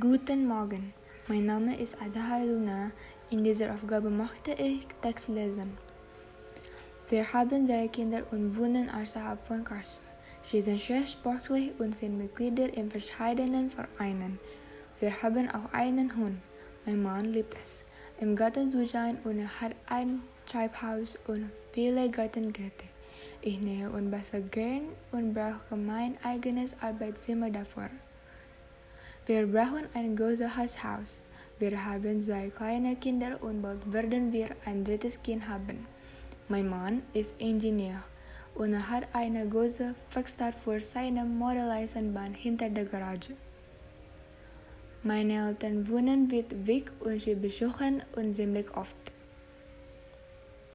Guten Morgen, mein Name ist Adaha Luna. In dieser Aufgabe möchte ich Text lesen. Wir haben drei Kinder und wohnen außerhalb von Kassel. Sie sind sehr sportlich und sind Mitglieder in verschiedenen Vereinen. Wir haben auch einen Hund. Mein Mann liebt es, im Garten zu sein und er hat ein Treibhaus und viele Gartengeräte. Ich nähe und bastel gern und brauche mein eigenes Arbeitszimmer dafür. Wir brauchen ein großes Haus. Wir haben zwei kleine Kinder und bald werden wir ein drittes Kind haben. Mein Mann ist Ingenieur und hat eine große Werkstatt für seine Modelleisenbahn hinter der Garage. Meine Eltern wohnen weit weg und sie besuchen uns ziemlich oft.